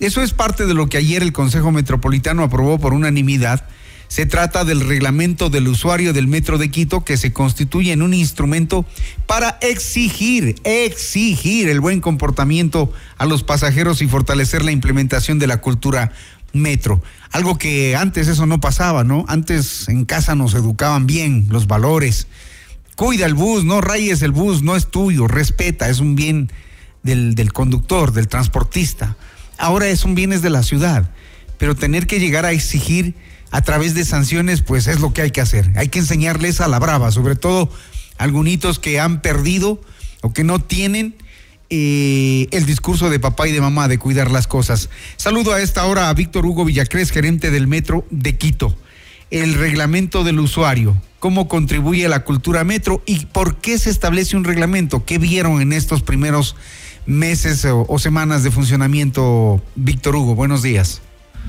Eso es parte de lo que ayer el Consejo Metropolitano aprobó por unanimidad Se trata del reglamento del usuario del Metro de Quito que se constituye en un instrumento para exigir, exigir el buen comportamiento a los pasajeros y fortalecer la implementación de la cultura metro. Algo que antes eso no pasaba, ¿no? Antes en casa nos educaban bien los valores. Cuida el bus, no rayes el bus, no es tuyo, respeta, es un bien del, del conductor, del transportista. Ahora es un bienes de la ciudad, pero tener que llegar a exigir a través de sanciones, pues es lo que hay que hacer. Hay que enseñarles a la brava, sobre todo algunos que han perdido o que no tienen eh, el discurso de papá y de mamá de cuidar las cosas. Saludo a esta hora a Víctor Hugo Villacrés, gerente del Metro de Quito. El reglamento del usuario, cómo contribuye a la cultura metro y por qué se establece un reglamento. ¿Qué vieron en estos primeros meses o, o semanas de funcionamiento, Víctor Hugo? Buenos días.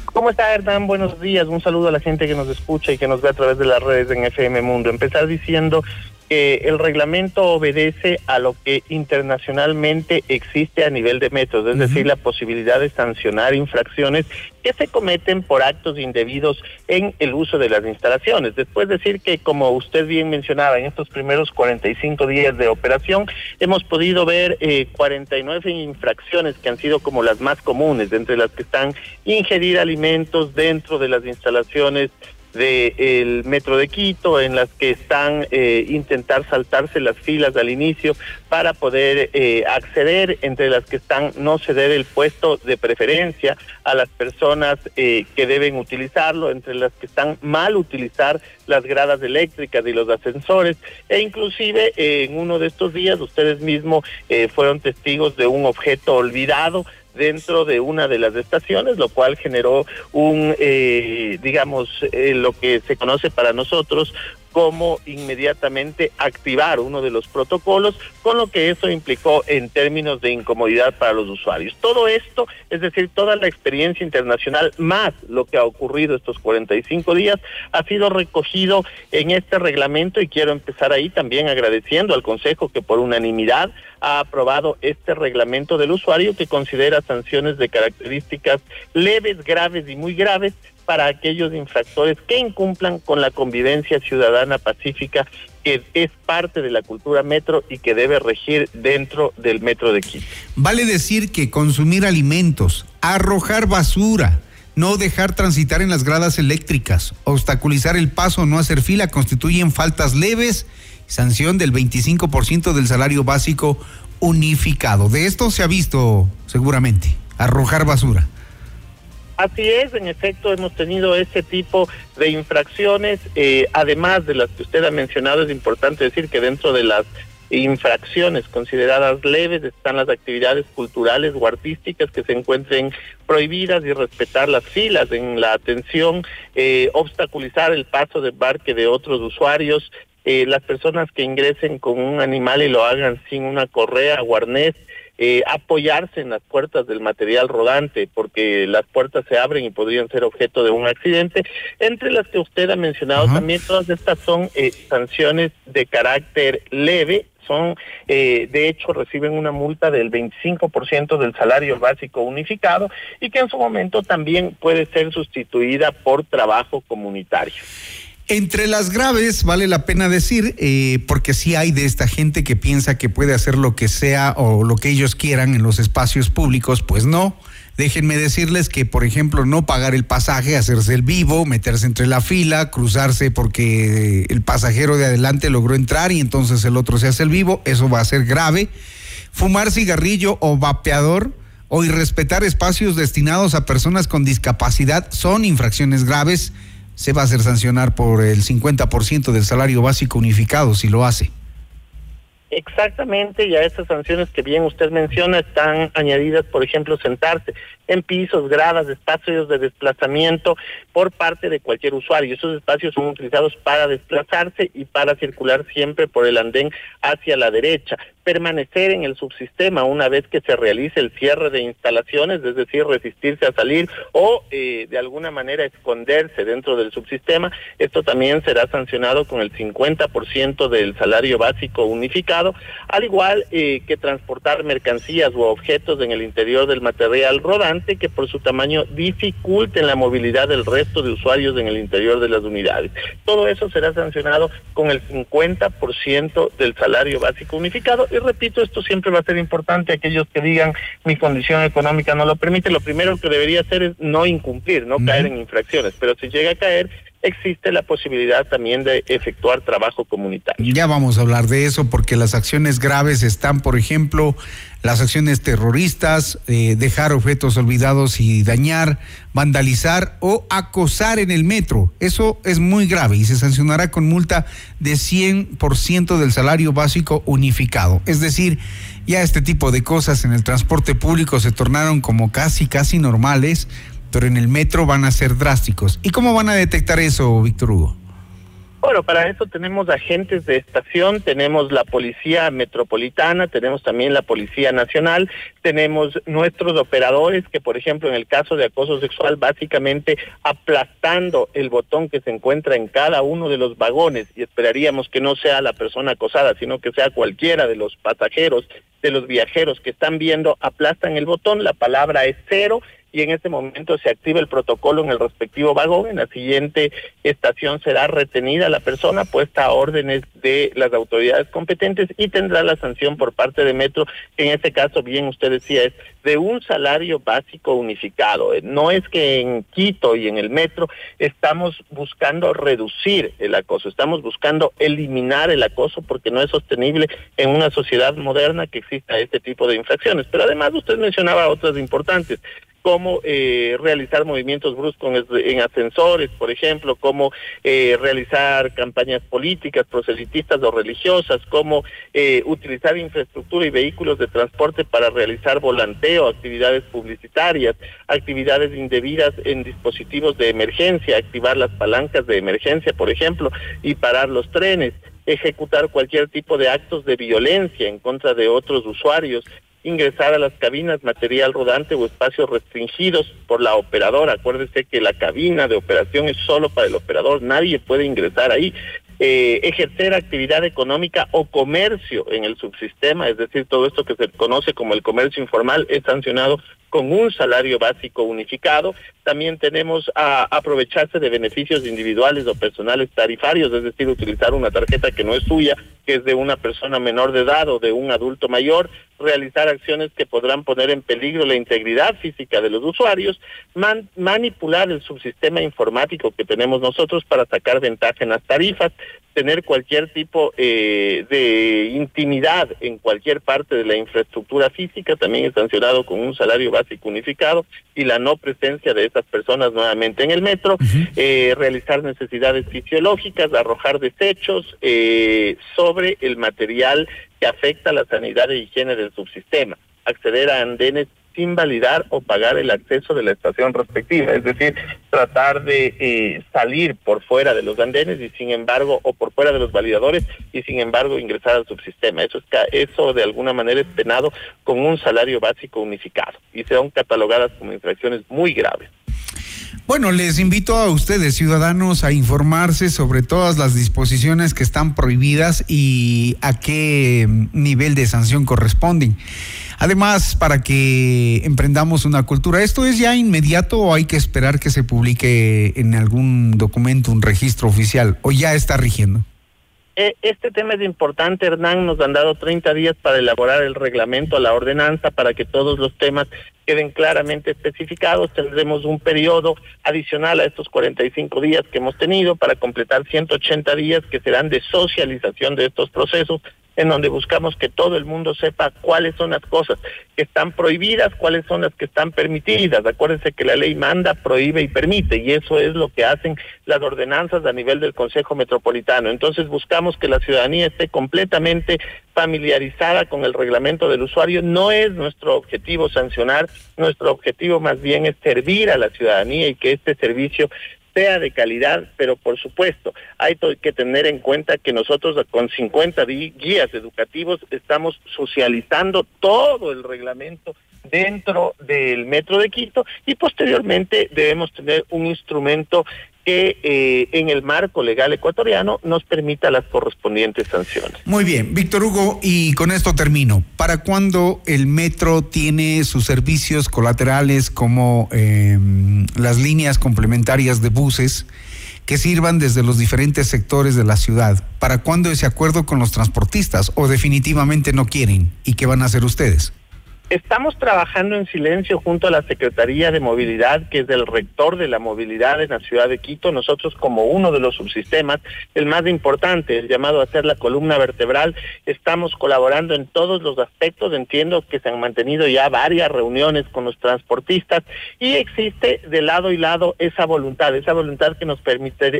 ¿Cómo está Hernán? Buenos días. Un saludo a la gente que nos escucha y que nos ve a través de las redes en FM Mundo. Empezar diciendo que el reglamento obedece a lo que internacionalmente existe a nivel de metros, es decir, la posibilidad de sancionar infracciones que se cometen por actos indebidos en el uso de las instalaciones. Después decir que, como usted bien mencionaba, en estos primeros 45 días de operación hemos podido ver eh, 49 infracciones que han sido como las más comunes, entre las que están ingerir alimentos dentro de las instalaciones del metro de Quito, en las que están eh, intentar saltarse las filas al inicio para poder eh, acceder, entre las que están no ceder el puesto de preferencia a las personas eh, que deben utilizarlo, entre las que están mal utilizar las gradas eléctricas y los ascensores, e inclusive en uno de estos días ustedes mismos fueron testigos de un objeto olvidado dentro de una de las estaciones, lo cual generó un, eh, digamos, eh, lo que se conoce para nosotros cómo inmediatamente activar uno de los protocolos, con lo que eso implicó en términos de incomodidad para los usuarios. Todo esto, es decir, toda la experiencia internacional más lo que ha ocurrido estos 45 días, ha sido recogido en este reglamento y quiero empezar ahí también agradeciendo al Consejo que por unanimidad ha aprobado este reglamento del usuario que considera sanciones de características leves, graves y muy graves para aquellos infractores que incumplan con la convivencia ciudadana pacífica que es parte de la cultura metro y que debe regir dentro del metro de Quito. Vale decir que consumir alimentos, arrojar basura, no dejar transitar en las gradas eléctricas, obstaculizar el paso, no hacer fila, constituyen faltas leves, sanción del 25% del salario básico unificado. De esto se ha visto seguramente, arrojar basura. Así es, en efecto hemos tenido ese tipo de infracciones, eh, además de las que usted ha mencionado, es importante decir que dentro de las infracciones consideradas leves están las actividades culturales o artísticas que se encuentren prohibidas y respetar las filas en la atención, eh, obstaculizar el paso de embarque de otros usuarios, eh, las personas que ingresen con un animal y lo hagan sin una correa o arnés, eh, apoyarse en las puertas del material rodante, porque las puertas se abren y podrían ser objeto de un accidente. Entre las que usted ha mencionado también, todas estas son eh, sanciones de carácter leve, son, eh, de hecho, reciben una multa del 25% del salario básico unificado y que en su momento también puede ser sustituida por trabajo comunitario. Entre las graves, vale la pena decir, eh, porque sí hay de esta gente que piensa que puede hacer lo que sea o lo que ellos quieran en los espacios públicos, pues no. Déjenme decirles que, por ejemplo, no pagar el pasaje, hacerse el vivo, meterse entre la fila, cruzarse porque el pasajero de adelante logró entrar y entonces el otro se hace el vivo, eso va a ser grave. Fumar cigarrillo o vapeador o irrespetar espacios destinados a personas con discapacidad son infracciones graves se va a hacer sancionar por el 50% del salario básico unificado si lo hace. Exactamente, y a esas sanciones que bien usted menciona están añadidas, por ejemplo, sentarse en pisos, gradas, espacios de desplazamiento por parte de cualquier usuario. Esos espacios son utilizados para desplazarse y para circular siempre por el andén hacia la derecha. Permanecer en el subsistema una vez que se realice el cierre de instalaciones, es decir, resistirse a salir o eh, de alguna manera esconderse dentro del subsistema. Esto también será sancionado con el 50% del salario básico unificado, al igual eh, que transportar mercancías u objetos en el interior del material rodante que por su tamaño dificulten la movilidad del resto de usuarios en el interior de las unidades. Todo eso será sancionado con el 50% del salario básico unificado y repito, esto siempre va a ser importante. Aquellos que digan mi condición económica no lo permite, lo primero que debería hacer es no incumplir, no caer en infracciones. Pero si llega a caer, existe la posibilidad también de efectuar trabajo comunitario. Ya vamos a hablar de eso porque las acciones graves están, por ejemplo, las acciones terroristas, eh, dejar objetos olvidados y dañar, vandalizar o acosar en el metro. Eso es muy grave y se sancionará con multa de 100% del salario básico unificado. Es decir, ya este tipo de cosas en el transporte público se tornaron como casi, casi normales en el metro van a ser drásticos. ¿Y cómo van a detectar eso, Víctor Hugo? Bueno, para eso tenemos agentes de estación, tenemos la policía metropolitana, tenemos también la policía nacional, tenemos nuestros operadores que, por ejemplo, en el caso de acoso sexual, básicamente aplastando el botón que se encuentra en cada uno de los vagones y esperaríamos que no sea la persona acosada, sino que sea cualquiera de los pasajeros, de los viajeros que están viendo, aplastan el botón, la palabra es cero y en este momento se activa el protocolo en el respectivo vagón. En la siguiente estación será retenida la persona, puesta a órdenes de las autoridades competentes y tendrá la sanción por parte de Metro, que en este caso, bien usted decía, es de un salario básico unificado. Eh, no es que en Quito y en el Metro estamos buscando reducir el acoso, estamos buscando eliminar el acoso porque no es sostenible en una sociedad moderna que exista este tipo de infracciones. Pero además usted mencionaba otras importantes cómo eh, realizar movimientos bruscos en ascensores, por ejemplo, cómo eh, realizar campañas políticas, proselitistas o religiosas, cómo eh, utilizar infraestructura y vehículos de transporte para realizar volanteo, actividades publicitarias, actividades indebidas en dispositivos de emergencia, activar las palancas de emergencia, por ejemplo, y parar los trenes ejecutar cualquier tipo de actos de violencia en contra de otros usuarios, ingresar a las cabinas material rodante o espacios restringidos por la operadora. Acuérdese que la cabina de operación es solo para el operador, nadie puede ingresar ahí. Eh, ejercer actividad económica o comercio en el subsistema, es decir, todo esto que se conoce como el comercio informal es sancionado con un salario básico unificado. También tenemos a aprovecharse de beneficios individuales o personales tarifarios, es decir, utilizar una tarjeta que no es suya, que es de una persona menor de edad o de un adulto mayor, realizar acciones que podrán poner en peligro la integridad física de los usuarios, manipular el subsistema informático que tenemos nosotros para sacar ventaja en las tarifas, tener cualquier tipo eh, de intimidad en cualquier parte de la infraestructura física, también es sancionado con un salario básico unificado y la no presencia de esas personas nuevamente en el metro, eh, realizar necesidades fisiológicas, arrojar desechos eh, sobre el material que afecta la sanidad e higiene del subsistema, acceder a andenes sin validar o pagar el acceso de la estación respectiva, es decir, tratar de eh, salir por fuera de los andenes y sin embargo, o por fuera de los validadores y sin embargo ingresar al subsistema. Eso, es, eso de alguna manera es penado con un salario básico unificado y son catalogadas como infracciones muy graves. Bueno, les invito a ustedes, ciudadanos, a informarse sobre todas las disposiciones que están prohibidas y a qué nivel de sanción corresponden. Además, para que emprendamos una cultura, ¿esto es ya inmediato o hay que esperar que se publique en algún documento, un registro oficial, o ya está rigiendo? Eh, este tema es importante, Hernán. Nos han dado 30 días para elaborar el reglamento, la ordenanza, para que todos los temas queden claramente especificados. Tendremos un periodo adicional a estos 45 días que hemos tenido para completar 180 días que serán de socialización de estos procesos en donde buscamos que todo el mundo sepa cuáles son las cosas que están prohibidas, cuáles son las que están permitidas. Acuérdense que la ley manda, prohíbe y permite, y eso es lo que hacen las ordenanzas a nivel del Consejo Metropolitano. Entonces buscamos que la ciudadanía esté completamente familiarizada con el reglamento del usuario. No es nuestro objetivo sancionar, nuestro objetivo más bien es servir a la ciudadanía y que este servicio sea de calidad, pero por supuesto hay que tener en cuenta que nosotros con 50 guías educativos estamos socializando todo el reglamento dentro del Metro de Quito y posteriormente debemos tener un instrumento que eh, en el marco legal ecuatoriano nos permita las correspondientes sanciones. Muy bien, Víctor Hugo, y con esto termino. ¿Para cuándo el metro tiene sus servicios colaterales como em, las líneas complementarias de buses que sirvan desde los diferentes sectores de la ciudad? ¿Para cuándo ese acuerdo con los transportistas o definitivamente no quieren? ¿Y qué van a hacer ustedes? Estamos trabajando en silencio junto a la Secretaría de Movilidad, que es el rector de la movilidad en la ciudad de Quito. Nosotros como uno de los subsistemas, el más importante, el llamado a ser la columna vertebral, estamos colaborando en todos los aspectos. Entiendo que se han mantenido ya varias reuniones con los transportistas y existe de lado y lado esa voluntad, esa voluntad que nos,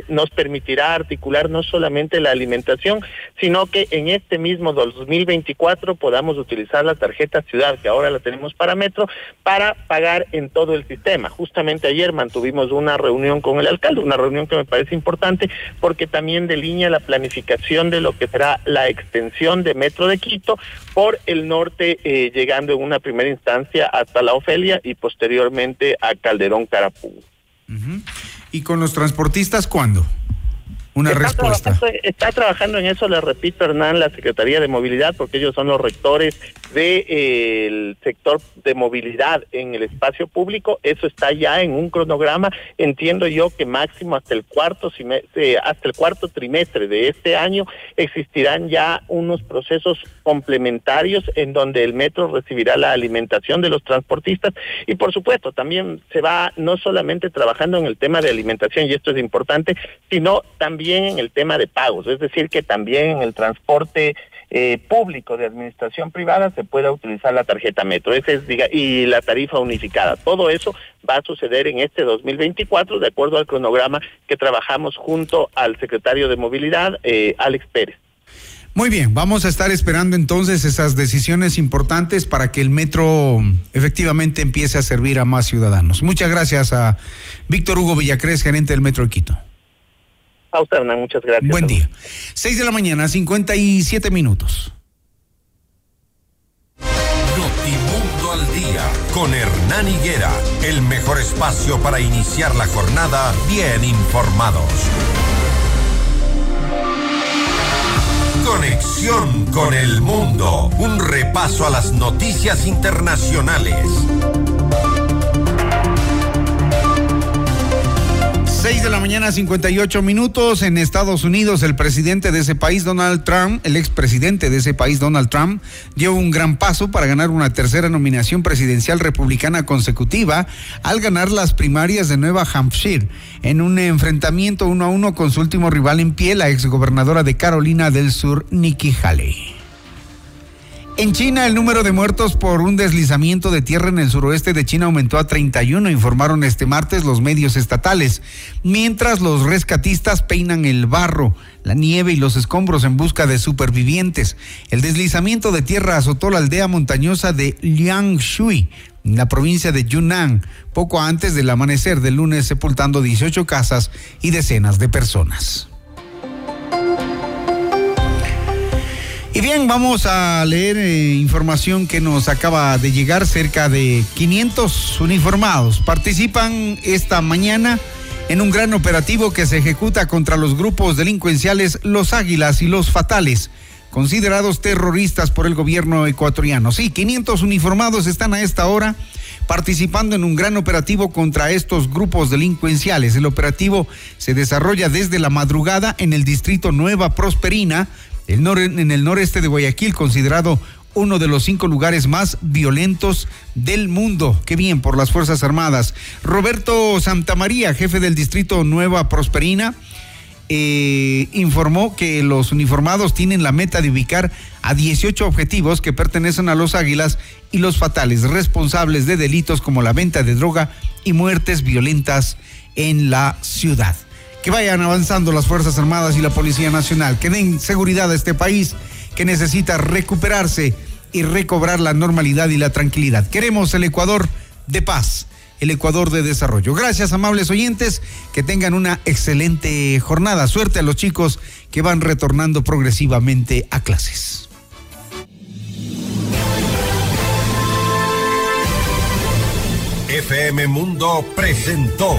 nos permitirá articular no solamente la alimentación, sino que en este mismo 2024 podamos utilizar la tarjeta ciudad, que ahora ahora la tenemos para Metro, para pagar en todo el sistema. Justamente ayer mantuvimos una reunión con el alcalde, una reunión que me parece importante porque también delinea la planificación de lo que será la extensión de Metro de Quito por el norte, eh, llegando en una primera instancia hasta la Ofelia y posteriormente a Calderón Carapú. ¿Y con los transportistas cuándo? una está respuesta. Trabajando, está trabajando en eso, le repito, Hernán, la Secretaría de Movilidad, porque ellos son los rectores del eh, sector de movilidad en el espacio público. Eso está ya en un cronograma. Entiendo yo que máximo hasta el cuarto eh, hasta el cuarto trimestre de este año existirán ya unos procesos complementarios en donde el metro recibirá la alimentación de los transportistas y por supuesto también se va no solamente trabajando en el tema de alimentación y esto es importante, sino también en el tema de pagos, es decir que también en el transporte eh, público de administración privada se pueda utilizar la tarjeta Metro ese es, diga, y la tarifa unificada. Todo eso va a suceder en este 2024 de acuerdo al cronograma que trabajamos junto al secretario de Movilidad, eh, Alex Pérez. Muy bien, vamos a estar esperando entonces esas decisiones importantes para que el metro efectivamente empiece a servir a más ciudadanos. Muchas gracias a Víctor Hugo Villacrés, gerente del Metro de Quito. A usted, muchas gracias. Buen día. Seis de la mañana, 57 minutos. Notimundo al día con Hernán Higuera, el mejor espacio para iniciar la jornada bien informados. Conexión con el mundo. Un repaso a las noticias internacionales. 6 de la mañana, 58 minutos. En Estados Unidos, el presidente de ese país, Donald Trump, el expresidente de ese país, Donald Trump, dio un gran paso para ganar una tercera nominación presidencial republicana consecutiva al ganar las primarias de Nueva Hampshire en un enfrentamiento uno a uno con su último rival en pie, la exgobernadora de Carolina del Sur, Nikki Haley. En China, el número de muertos por un deslizamiento de tierra en el suroeste de China aumentó a 31, informaron este martes los medios estatales, mientras los rescatistas peinan el barro, la nieve y los escombros en busca de supervivientes. El deslizamiento de tierra azotó la aldea montañosa de Liangshui, en la provincia de Yunnan, poco antes del amanecer del lunes, sepultando 18 casas y decenas de personas. Y bien, vamos a leer eh, información que nos acaba de llegar. Cerca de 500 uniformados participan esta mañana en un gran operativo que se ejecuta contra los grupos delincuenciales Los Águilas y Los Fatales, considerados terroristas por el gobierno ecuatoriano. Sí, 500 uniformados están a esta hora participando en un gran operativo contra estos grupos delincuenciales. El operativo se desarrolla desde la madrugada en el distrito Nueva Prosperina, en el noreste de Guayaquil, considerado uno de los cinco lugares más violentos del mundo. Qué bien por las Fuerzas Armadas. Roberto Santamaría, jefe del distrito Nueva Prosperina, eh, informó que los uniformados tienen la meta de ubicar a 18 objetivos que pertenecen a los águilas y los fatales responsables de delitos como la venta de droga y muertes violentas en la ciudad que vayan avanzando las Fuerzas Armadas y la Policía Nacional, que den seguridad a este país que necesita recuperarse y recobrar la normalidad y la tranquilidad. Queremos el Ecuador de paz. el Ecuador de desarrollo. Gracias, amables oyentes, que tengan una excelente jornada. Suerte a los chicos que van retornando progresivamente a clases. FM Mundo presentó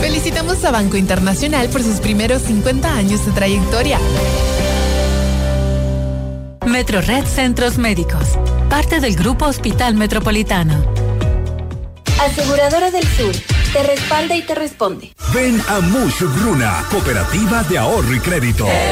Felicitamos a Banco Internacional por sus primeros 50 años de trayectoria. Metro Red Centros Médicos, parte del Grupo Hospital Metropolitano. Aseguradora del Sur, te respalda y te responde. Ven a Mush Bruna, Cooperativa de Ahorro y Crédito.